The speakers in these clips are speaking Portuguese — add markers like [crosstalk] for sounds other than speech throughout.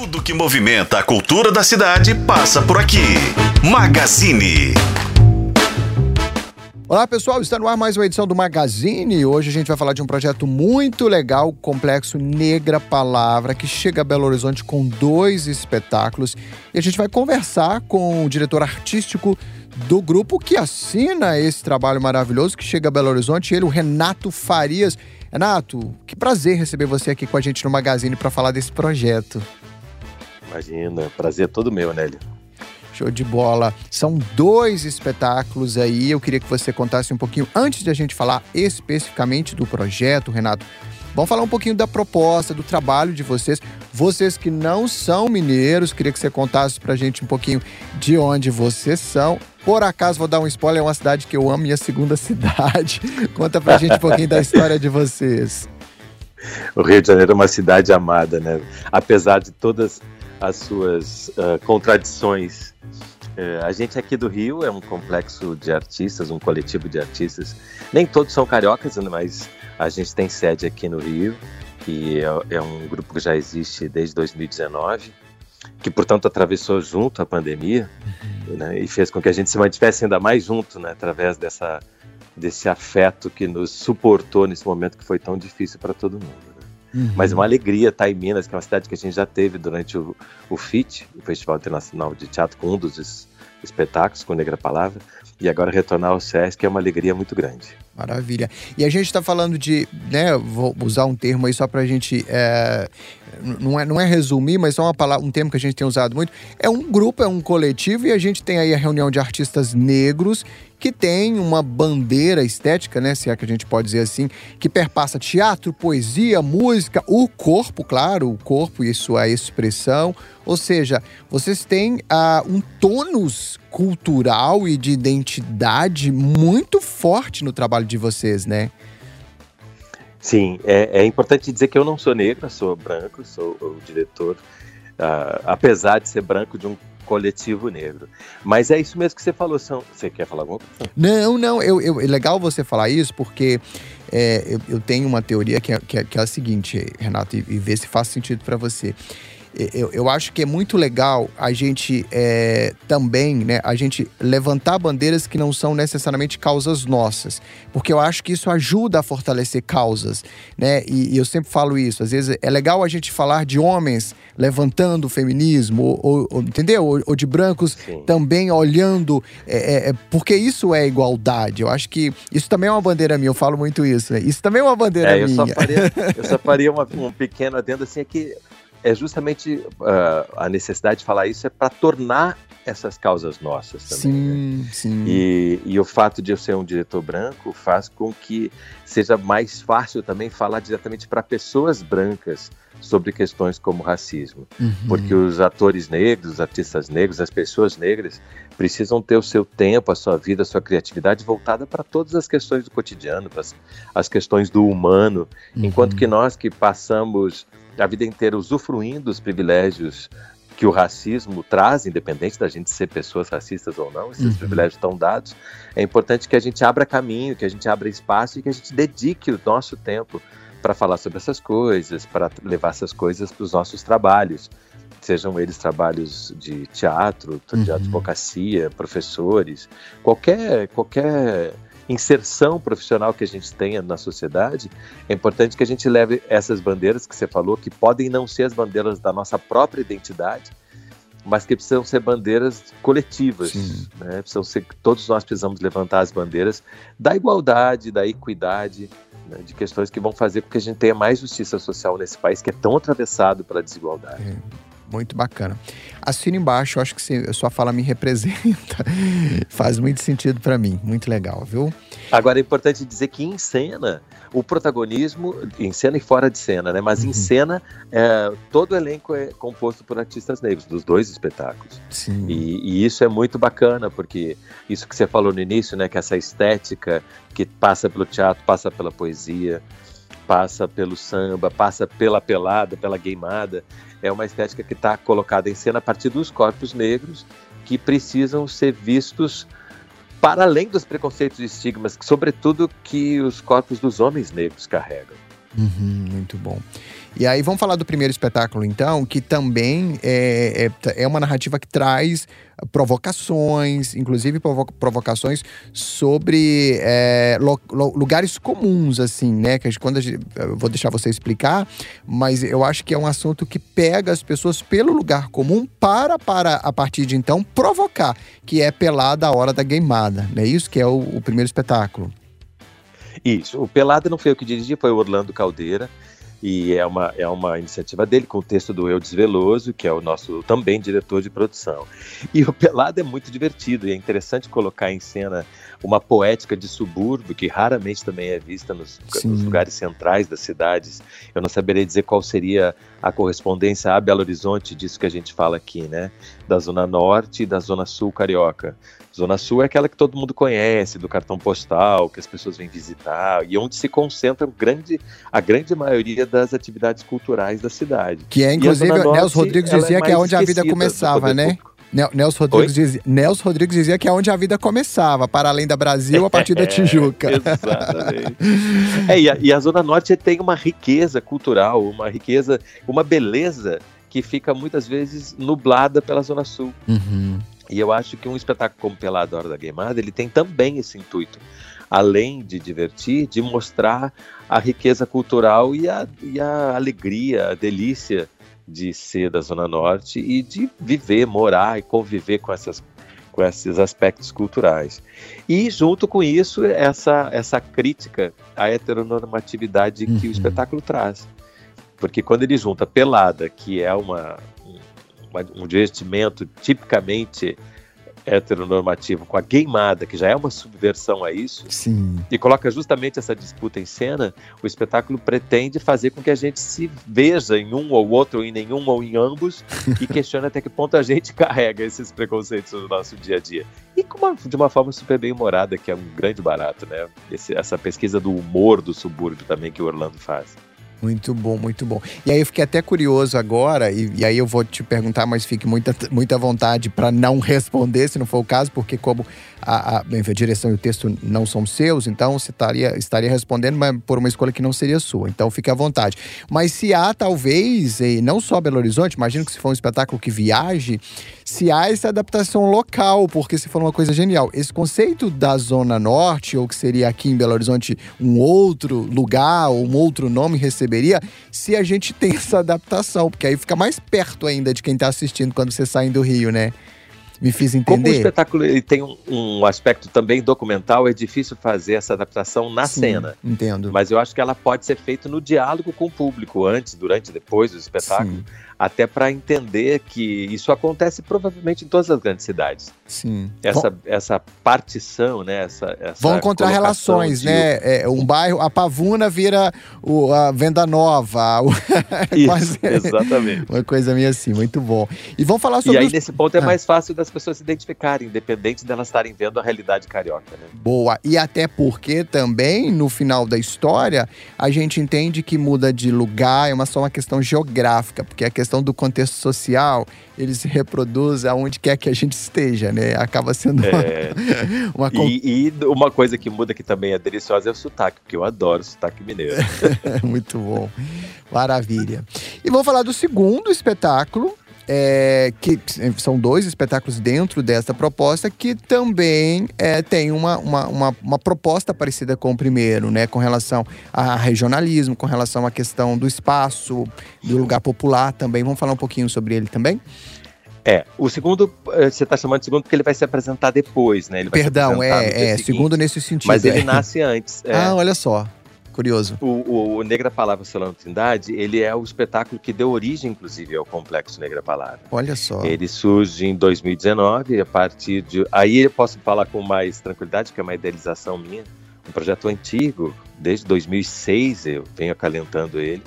Tudo que movimenta a cultura da cidade passa por aqui. Magazine. Olá pessoal, está no ar mais uma edição do Magazine. Hoje a gente vai falar de um projeto muito legal, Complexo Negra Palavra, que chega a Belo Horizonte com dois espetáculos. E a gente vai conversar com o diretor artístico do grupo que assina esse trabalho maravilhoso que chega a Belo Horizonte, ele, o Renato Farias. Renato, que prazer receber você aqui com a gente no Magazine para falar desse projeto. Imagina, prazer é todo meu, Nélio. Show de bola. São dois espetáculos aí. Eu queria que você contasse um pouquinho, antes de a gente falar especificamente do projeto, Renato. Vamos falar um pouquinho da proposta, do trabalho de vocês. Vocês que não são mineiros, queria que você contasse pra gente um pouquinho de onde vocês são. Por acaso, vou dar um spoiler, é uma cidade que eu amo, minha segunda [laughs] cidade. Conta pra gente um pouquinho da [laughs] história de vocês. O Rio de Janeiro é uma cidade amada, né? Apesar de todas as suas uh, contradições. Uh, a gente aqui do Rio é um complexo de artistas, um coletivo de artistas. Nem todos são cariocas, né, mas a gente tem sede aqui no Rio, que é, é um grupo que já existe desde 2019, que portanto atravessou junto a pandemia uhum. né, e fez com que a gente se mantivesse ainda mais junto, né, através dessa desse afeto que nos suportou nesse momento que foi tão difícil para todo mundo. Uhum. Mas é uma alegria estar em Minas, que é uma cidade que a gente já teve durante o, o FIT, o Festival Internacional de Teatro, com um dos espetáculos, com Negra Palavra, e agora retornar ao SESC é uma alegria muito grande. Maravilha. E a gente está falando de, né, vou usar um termo aí só para a gente, é, não, é, não é resumir, mas é uma palavra, um termo que a gente tem usado muito. É um grupo, é um coletivo e a gente tem aí a reunião de artistas negros que tem uma bandeira estética, né, se é que a gente pode dizer assim, que perpassa teatro, poesia, música, o corpo, claro, o corpo e sua expressão. Ou seja, vocês têm uh, um tônus cultural e de identidade muito forte no trabalho de vocês, né? Sim, é, é importante dizer que eu não sou negro, sou branco, sou o diretor, uh, apesar de ser branco de um coletivo negro. Mas é isso mesmo que você falou. São... Você quer falar alguma coisa? Não, não. Eu, eu, é legal você falar isso porque é, eu, eu, tenho uma teoria que é, que é, que é a seguinte, Renato, e, e ver se faz sentido para você eu, eu acho que é muito legal a gente é, também, né, a gente levantar bandeiras que não são necessariamente causas nossas, porque eu acho que isso ajuda a fortalecer causas, né, e, e eu sempre falo isso, às vezes é legal a gente falar de homens levantando o feminismo, ou, ou entendeu? Ou, ou, de brancos Sim. também olhando, é, é, é, porque isso é igualdade, eu acho que isso também é uma bandeira minha, eu falo muito isso, né? isso também é uma bandeira é, eu minha. Só faria, eu só [laughs] faria uma, um pequeno adendo assim, é que é justamente uh, a necessidade de falar isso é para tornar essas causas nossas também. Sim, né? sim. E, e, o fato de eu ser um diretor branco faz com que seja mais fácil também falar diretamente para pessoas brancas sobre questões como racismo. Uhum. Porque os atores negros, os artistas negros, as pessoas negras precisam ter o seu tempo, a sua vida, a sua criatividade voltada para todas as questões do cotidiano, para as, as questões do humano, uhum. enquanto que nós que passamos a vida inteira usufruindo dos privilégios que o racismo traz, independente da gente ser pessoas racistas ou não, esses uhum. privilégios estão dados. É importante que a gente abra caminho, que a gente abra espaço e que a gente dedique o nosso tempo para falar sobre essas coisas, para levar essas coisas para os nossos trabalhos. Sejam eles trabalhos de teatro, de uhum. advocacia, professores, qualquer, qualquer inserção profissional que a gente tenha na sociedade, é importante que a gente leve essas bandeiras que você falou, que podem não ser as bandeiras da nossa própria identidade, mas que precisam ser bandeiras coletivas. Né? Precisam ser, todos nós precisamos levantar as bandeiras da igualdade, da equidade, né? de questões que vão fazer com que a gente tenha mais justiça social nesse país que é tão atravessado pela desigualdade. É. Muito bacana. Assina embaixo, acho que sua fala me [laughs] representa. Faz muito sentido para mim. Muito legal, viu? Agora é importante dizer que em cena, o protagonismo, em cena e fora de cena, né? Mas uhum. em cena, é, todo o elenco é composto por artistas negros, dos dois espetáculos. Sim. E, e, isso é muito bacana, porque isso que você falou no início, né? Que essa estética que passa pelo teatro, passa pela poesia, passa pelo samba, passa pela pelada, pela gameada. É uma estética que está colocada em cena a partir dos corpos negros que precisam ser vistos para além dos preconceitos e estigmas, sobretudo que os corpos dos homens negros carregam. Uhum, muito bom. E aí vamos falar do primeiro espetáculo, então, que também é, é, é uma narrativa que traz provocações, inclusive provo provocações sobre é, lugares comuns, assim, né? Que quando a gente, eu vou deixar você explicar, mas eu acho que é um assunto que pega as pessoas pelo lugar comum para, para a partir de então, provocar, que é pelada a hora da gameada, né? Isso que é o, o primeiro espetáculo. Isso. O Pelada não foi eu que dirigi, foi o Orlando Caldeira e é uma, é uma iniciativa dele com o texto do Eudes Veloso, que é o nosso também diretor de produção. E o Pelado é muito divertido e é interessante colocar em cena uma poética de subúrbio que raramente também é vista nos, nos, lugares centrais das cidades. Eu não saberia dizer qual seria a correspondência a Belo Horizonte disso que a gente fala aqui, né? Da Zona Norte e da Zona Sul carioca. Zona Sul é aquela que todo mundo conhece, do cartão postal, que as pessoas vêm visitar, e onde se concentra grande, a grande maioria das atividades culturais da cidade. Que é, inclusive, Nelson Rodrigues dizia é que é onde a vida começava, né? Público. Nelson Rodrigues, dizia, Nelson Rodrigues dizia que é onde a vida começava, para além da Brasil, a partir da [laughs] Tijuca. exatamente. é, e, a, e a Zona Norte tem uma riqueza cultural, uma riqueza, uma beleza que fica muitas vezes nublada pela Zona Sul. Uhum. E eu acho que um espetáculo como Pelado Hora da Gameada, ele tem também esse intuito. Além de divertir, de mostrar a riqueza cultural e a, e a alegria, a delícia de ser da Zona Norte e de viver, morar e conviver com essas com esses aspectos culturais. E junto com isso, essa essa crítica à heteronormatividade uhum. que o uhum. espetáculo traz. Porque quando ele junta pelada, que é uma um vestimento tipicamente heteronormativo com a gameada, que já é uma subversão a isso, Sim. e coloca justamente essa disputa em cena, o espetáculo pretende fazer com que a gente se veja em um ou outro, ou em nenhum ou em ambos, e [laughs] questione até que ponto a gente carrega esses preconceitos no nosso dia a dia. E uma, de uma forma super bem humorada, que é um grande barato, né? Esse, essa pesquisa do humor do subúrbio também que o Orlando faz. Muito bom, muito bom. E aí eu fiquei até curioso agora, e, e aí eu vou te perguntar, mas fique muita, muita vontade para não [laughs] responder, se não for o caso, porque como a, a, a, direção e o texto não são seus, então você estaria, estaria respondendo, mas por uma escolha que não seria sua. Então fique à vontade. Mas se há, talvez, e não só Belo Horizonte, imagino que se for um espetáculo que viaje, se há essa adaptação local, porque se for uma coisa genial. Esse conceito da Zona Norte, ou que seria aqui em Belo Horizonte um outro lugar, ou um outro nome receberia se a gente tem essa adaptação, porque aí fica mais perto ainda de quem está assistindo quando você sai do Rio, né? Me fiz entender. Como o espetáculo ele tem um, um, aspecto também documental, é difícil fazer essa adaptação na Sim, cena. Entendo. Mas eu acho que ela pode ser feita no diálogo com o público, antes, durante, depois do espetáculo. Sim até para entender que isso acontece provavelmente em todas as grandes cidades. Sim. Essa, essa partição, né? Essa, essa Vão encontrar relações, de... né? É, um bairro, a Pavuna vira o, a Venda Nova. [laughs] isso, exatamente. Uma coisa meio assim, muito bom. E vamos falar sobre. E aí, os... nesse ponto, é ah. mais fácil das pessoas se identificarem, independente delas estarem vendo a realidade carioca, né? Boa. E até porque também, no final da história, a gente entende que muda de lugar, é uma, só uma questão geográfica, porque a questão questão do contexto social, ele se reproduz aonde quer que a gente esteja, né? Acaba sendo é. [laughs] uma... uma... E, e, uma coisa que muda que também é deliciosa é o sotaque, porque eu adoro sotaque mineiro. [laughs] Muito bom. Maravilha. E vou falar do segundo espetáculo, é, que são dois espetáculos dentro dessa proposta que também é, tem uma, uma, uma, uma, proposta parecida com o primeiro, né? Com relação a regionalismo, com relação à questão do espaço, do lugar popular também. Vamos falar um pouquinho sobre ele também? É, o segundo, eh, você está chamando de segundo porque ele vai se apresentar depois, né? Perdão, é, é segundo nesse sentido. Mas ele é. nasce antes. É. Ah, olha só. Curioso. O, o, o Negra Palavra Solano Trindade, ele é o espetáculo que deu origem, inclusive, ao Complexo Negra Palavra. Olha só. Ele surge em 2019, a partir de... Aí eu posso falar com mais tranquilidade, que é uma idealização minha, um projeto antigo, desde 2006 eu venho acalentando ele.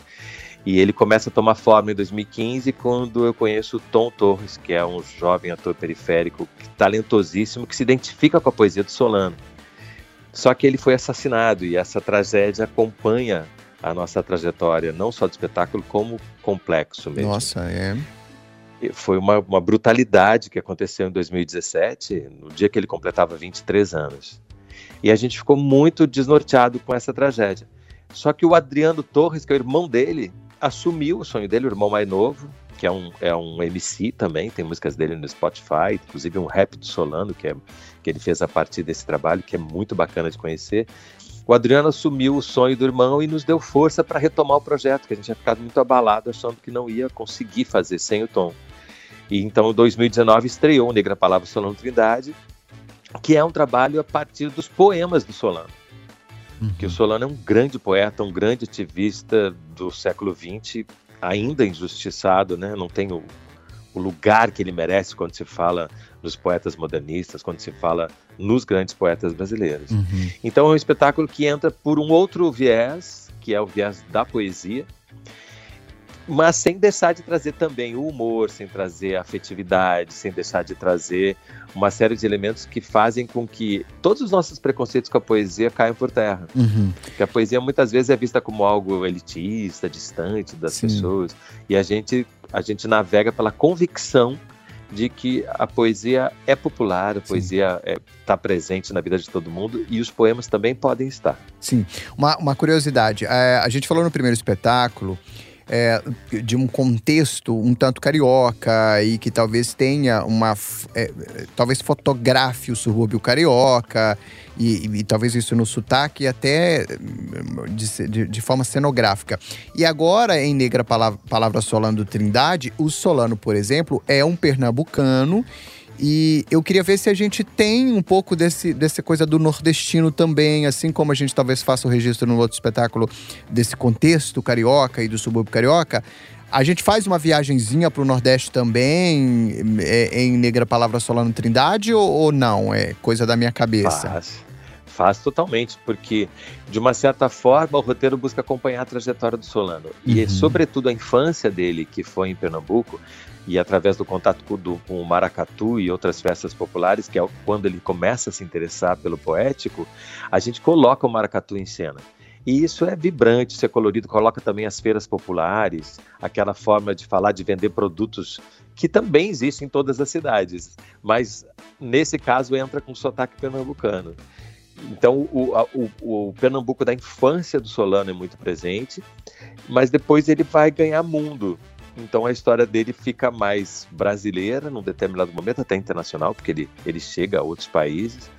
E ele começa a tomar forma em 2015, quando eu conheço o Tom Torres, que é um jovem ator periférico talentosíssimo, que se identifica com a poesia do Solano. Só que ele foi assassinado e essa tragédia acompanha a nossa trajetória, não só do espetáculo, como complexo mesmo. Nossa, é. Foi uma, uma brutalidade que aconteceu em 2017, no dia que ele completava 23 anos. E a gente ficou muito desnorteado com essa tragédia. Só que o Adriano Torres, que é o irmão dele, assumiu o sonho dele, o irmão mais novo, que é um, é um MC também, tem músicas dele no Spotify, inclusive um rap do Solano, que, é, que ele fez a partir desse trabalho, que é muito bacana de conhecer. O Adriano assumiu o sonho do irmão e nos deu força para retomar o projeto, que a gente tinha ficado muito abalado, achando que não ia conseguir fazer sem o Tom. E então, em 2019, estreou o Negra Palavra Solano Trindade, que é um trabalho a partir dos poemas do Solano. Uhum. Que o Solano é um grande poeta, um grande ativista do século XX, ainda injustiçado, né? Não tem o, o lugar que ele merece quando se fala nos poetas modernistas, quando se fala nos grandes poetas brasileiros. Uhum. Então é um espetáculo que entra por um outro viés, que é o viés da poesia, mas sem deixar de trazer também o humor, sem trazer a afetividade, sem deixar de trazer uma série de elementos que fazem com que todos os nossos preconceitos com a poesia caiam por terra. Uhum. Porque a poesia muitas vezes é vista como algo elitista, distante das Sim. pessoas, e a gente a gente navega pela convicção de que a poesia é popular, a poesia está presente na vida de todo mundo e os poemas também podem estar. Sim. Uma, uma curiosidade: é, a gente falou no primeiro espetáculo é, de um contexto um tanto carioca e que talvez tenha uma. É, talvez fotografe o subúrbio carioca e, e, e, talvez isso no sotaque até de, de, de, forma cenográfica. E agora, em Negra Palavra, Palavra Solano Trindade, o Solano, por exemplo, é um pernambucano e eu queria ver se a gente tem um pouco desse, dessa coisa do nordestino também, assim como a gente talvez faça o registro no outro espetáculo desse contexto carioca e do subúrbio carioca. A gente faz uma viagenzinha para o Nordeste também, é, em Negra Palavra Solano Trindade, ou, ou, não? É coisa da minha cabeça? Faz. Faz totalmente, porque de uma certa forma o roteiro busca acompanhar a trajetória do Solano. E, uhum. sobretudo, a infância dele, que foi em Pernambuco, e através do contato com, o maracatu e outras festas populares, que é quando ele começa a se interessar pelo poético, a gente coloca o maracatu em cena. E isso é vibrante, isso é colorido, coloca também as feiras populares, aquela forma de falar, de vender produtos que também existe em todas as cidades, mas nesse caso entra com sotaque pernambucano. Então, o, o, o, Pernambuco da infância do Solano é muito presente, mas depois ele vai ganhar mundo. Então a história dele fica mais brasileira num determinado momento, até internacional, porque ele, ele chega a outros países.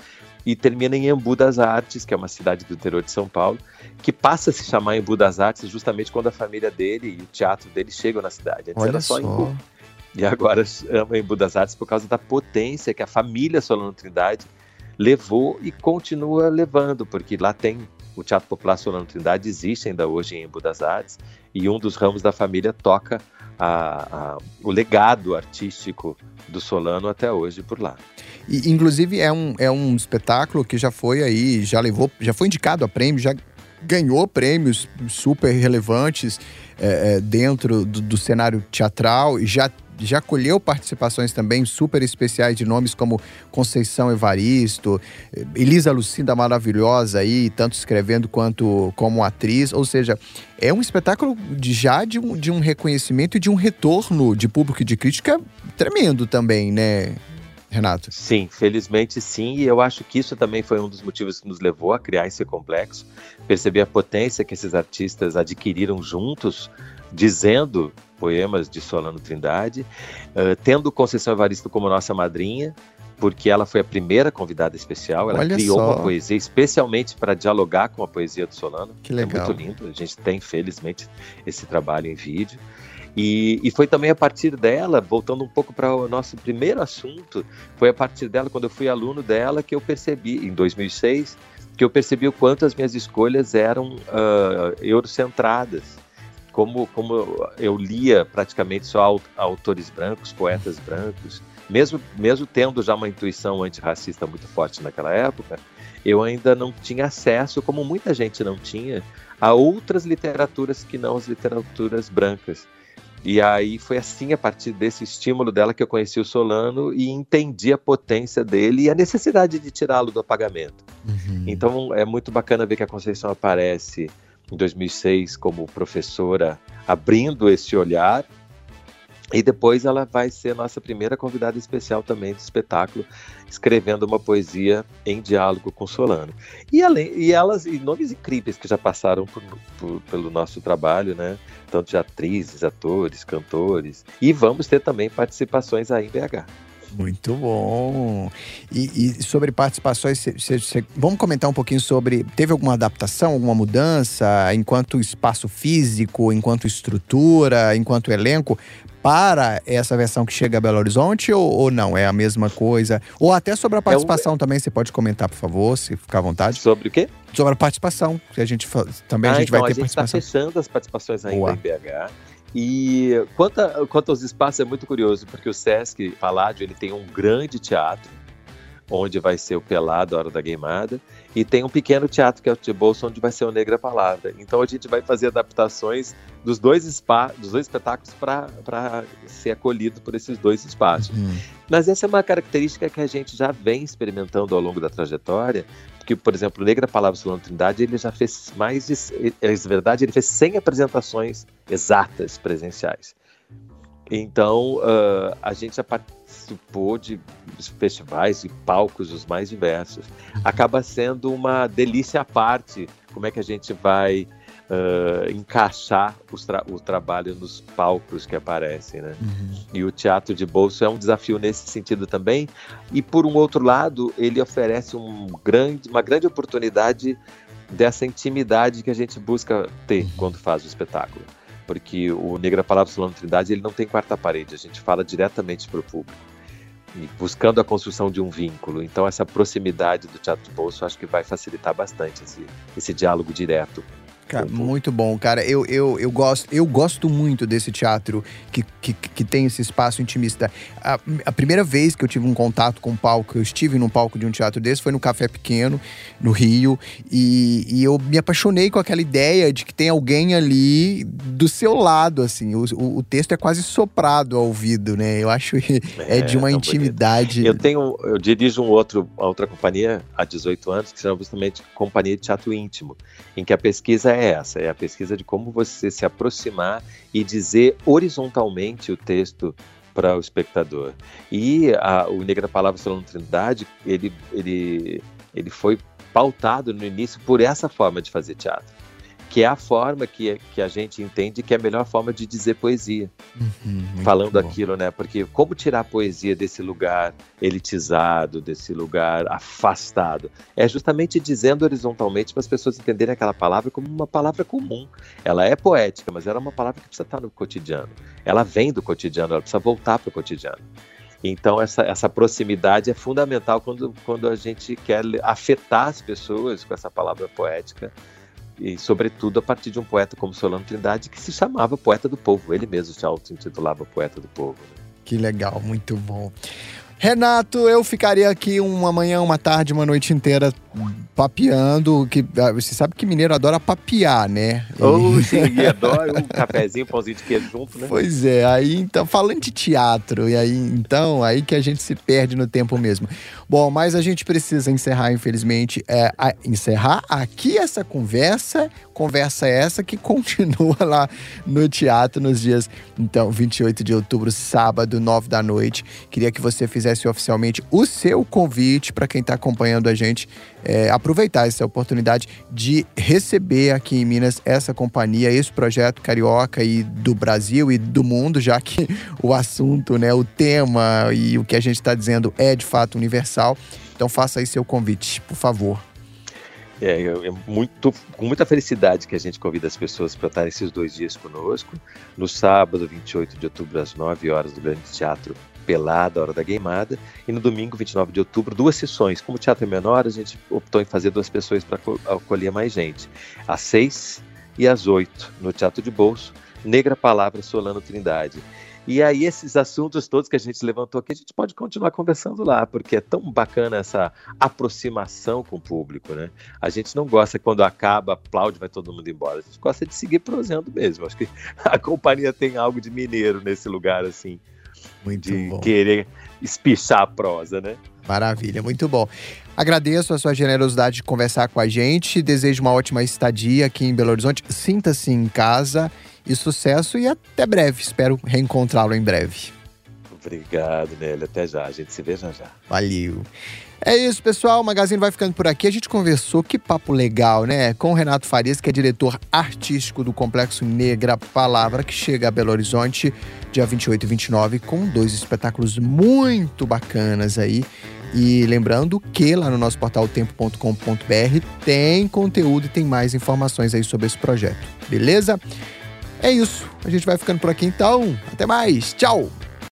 E termina em Embu das Artes, que é uma cidade do interior de São Paulo, que passa a se chamar Embu das Artes justamente quando a família dele e o teatro dele chegam na cidade. Antes Olha era só, só. Embu. E agora ama Embu das Artes por causa da potência que a família Solano Trindade levou e continua levando, porque lá tem o Teatro Popular Solano Trindade existe ainda hoje em Embu das Artes e um dos ramos da família toca a, a, o legado artístico do Solano até hoje por lá. E, inclusive é um, é um espetáculo que já foi aí, já levou, já foi indicado a prêmio, já ganhou prêmios super relevantes é, dentro do, do cenário teatral e já já colheu participações também super especiais de nomes como Conceição Evaristo, Elisa Lucinda maravilhosa aí, tanto escrevendo quanto como atriz. Ou seja, é um espetáculo de, já de um, de um reconhecimento e de um retorno de público e de crítica tremendo também, né? Renato? Sim, felizmente sim, e eu acho que isso também foi um dos motivos que nos levou a criar esse complexo, perceber a potência que esses artistas adquiriram juntos, dizendo poemas de Solano Trindade, uh, tendo Conceição Evaristo como nossa madrinha, porque ela foi a primeira convidada especial. Ela Olha criou só. uma poesia especialmente para dialogar com a poesia do Solano. Que legal. É muito lindo. A gente tem, felizmente, esse trabalho em vídeo. E, e foi também a partir dela, voltando um pouco para o nosso primeiro assunto, foi a partir dela, quando eu fui aluno dela, que eu percebi, em 2006, que eu percebi o quanto as minhas escolhas eram uh, eurocentradas como, como eu lia praticamente só autores brancos, poetas brancos, mesmo, mesmo tendo já uma intuição antirracista muito forte naquela época, eu ainda não tinha acesso, como muita gente não tinha, a outras literaturas que não as literaturas brancas. E aí foi assim, a partir desse estímulo dela, que eu conheci o Solano e entendi a potência dele e a necessidade de tirá-lo do apagamento. Uhum. Então é muito bacana ver que a Conceição aparece em 2006 como professora, abrindo esse olhar. E depois ela vai ser nossa primeira convidada especial também do espetáculo, escrevendo uma poesia em diálogo com Solano. E, além, e elas, e nomes incríveis que já passaram por, por, pelo nosso trabalho, né? Tanto de atrizes, atores, cantores. E vamos ter também participações aí em BH. Muito bom. E, e sobre participações, cê, cê, cê, vamos comentar um pouquinho sobre. Teve alguma adaptação, alguma mudança enquanto espaço físico, enquanto estrutura, enquanto elenco, para essa versão que chega a Belo Horizonte ou, ou não? É a mesma coisa? Ou até sobre a participação é um... também, você pode comentar, por favor, se ficar à vontade. Sobre o quê? Sobre a participação, que a gente também ah, a gente então, vai ter a gente tá participação. está fechando as participações ainda Boa. em BH. E quanto, a, quanto aos espaços é muito curioso, porque o Sesc Paládio ele tem um grande teatro, onde vai ser o Pelado, a Hora da Gameada, e tem um pequeno teatro que é o de Bolsa, onde vai ser o Negra Palavra. Então a gente vai fazer adaptações dos dois, spa, dos dois espetáculos para ser acolhido por esses dois espaços. Uhum. Mas essa é uma característica que a gente já vem experimentando ao longo da trajetória, porque, por exemplo, o Negra Palavra Solano Trindade, ele já fez mais de, é verdade, ele fez 100 apresentações exatas presenciais. Então, uh, a gente já participou de festivais e palcos os mais diversos. Acaba sendo uma delícia à parte como é que a gente vai uh, encaixar tra o trabalho nos palcos que aparecem, né? Uhum. E o teatro de bolso é um desafio nesse sentido também. E por um outro lado, ele oferece um grande, uma grande oportunidade dessa intimidade que a gente busca ter uhum. quando faz o espetáculo. Porque o Negra Palavra Solano Trindade ele não tem quarta parede, a gente fala diretamente para o público buscando a construção de um vínculo. Então, essa proximidade do teatro de bolso acho que vai facilitar bastante esse, esse diálogo direto Cara, muito bom, cara. Eu, eu, eu, gosto, eu gosto muito desse teatro que, que, que tem esse espaço intimista. A, a, primeira vez que eu tive um contato com o palco, eu estive num palco de um teatro desse, foi no Café Pequeno, no Rio. E, e eu me apaixonei com aquela ideia de que tem alguém ali do seu lado, assim. O, o, o texto é quase soprado ao ouvido, né? Eu acho que é, é de uma intimidade. Bonito. Eu tenho, eu dirijo um outro, outra companhia há 18 anos, que se chama justamente Companhia de Teatro Íntimo, em que a pesquisa é essa, é a pesquisa de como você se aproximar e dizer horizontalmente o texto para o espectador. E a, o Negra Palavra Solano Trindade, ele, ele, ele foi pautado no início por essa forma de fazer teatro que é a forma que, que a gente entende que é a melhor forma de dizer poesia. Uhum, falando aquilo, né? Porque como tirar a poesia desse lugar elitizado, desse lugar afastado? É justamente dizendo horizontalmente para as pessoas entenderem aquela palavra como uma palavra comum. Ela é poética, mas ela é uma palavra que precisa estar no cotidiano. Ela vem do cotidiano, ela precisa voltar para o cotidiano. Então, essa, essa proximidade é fundamental quando, quando a gente quer afetar as pessoas com essa palavra poética e sobretudo a partir de um poeta como Solano Trindade, que se chamava Poeta do Povo, ele mesmo se auto-intitulava Poeta do Povo. Que legal, muito bom. Renato, eu ficaria aqui uma manhã, uma tarde, uma noite inteira papeando, que ah, você sabe que mineiro adora papear, né? Oh, sim, [laughs] adora um cafezinho, um pãozinho de queijo junto, né? Pois é, aí então, falando de teatro, e aí então, aí que a gente se perde no tempo mesmo. Bom, mas a gente precisa encerrar, infelizmente, é, a, encerrar aqui essa conversa, conversa essa que [laughs] continua lá no teatro nos dias, então, 28 de outubro, sábado, 9 da noite. Queria que você fizesse oficialmente o seu convite para quem está acompanhando a gente é, aproveitar essa oportunidade de receber aqui em Minas essa companhia, esse projeto carioca e do Brasil e do mundo, já que o assunto, né, o tema e o que a gente está dizendo é de fato universal. Então faça aí seu convite, por favor. É, é muito, com muita felicidade que a gente convida as pessoas para estar esses dois dias conosco. No sábado, 28 de outubro, às 9 horas, do Grande Teatro Pelada, Hora da Gameada, e no domingo, 29 de outubro, duas sessões. Como o teatro é menor, a gente optou em fazer duas pessoas para acolher mais gente. Às seis e às oito, no Teatro de Bolso, Negra Palavra Solano Trindade. E aí, esses assuntos todos que a gente levantou aqui, a gente pode continuar conversando lá, porque é tão bacana essa aproximação com o público, né? A gente não gosta quando acaba, aplaude, vai todo mundo embora. A gente gosta de seguir prosendo mesmo. Acho que [laughs] a companhia tem algo de mineiro nesse lugar, assim Muito de bom. querer espichar a prosa, né? Maravilha, muito bom. Agradeço a sua generosidade de conversar com a gente. Desejo uma ótima estadia aqui em Belo Horizonte. Sinta-se em casa e sucesso e até breve. Espero reencontrá-lo em breve. Obrigado, Nélio. Até já. A gente se vê já já. Valeu. É isso, pessoal. O Magazine vai ficando por aqui. A gente conversou, que papo legal, né? Com o Renato Farias, que é diretor artístico do Complexo Negra Palavra, que chega a Belo Horizonte dia 28 e 29, com dois espetáculos muito bacanas aí. E lembrando que lá no nosso portal tempo.com.br tem conteúdo e tem mais informações aí sobre esse projeto. Beleza? É isso. A gente vai ficando por aqui então. Até mais. Tchau!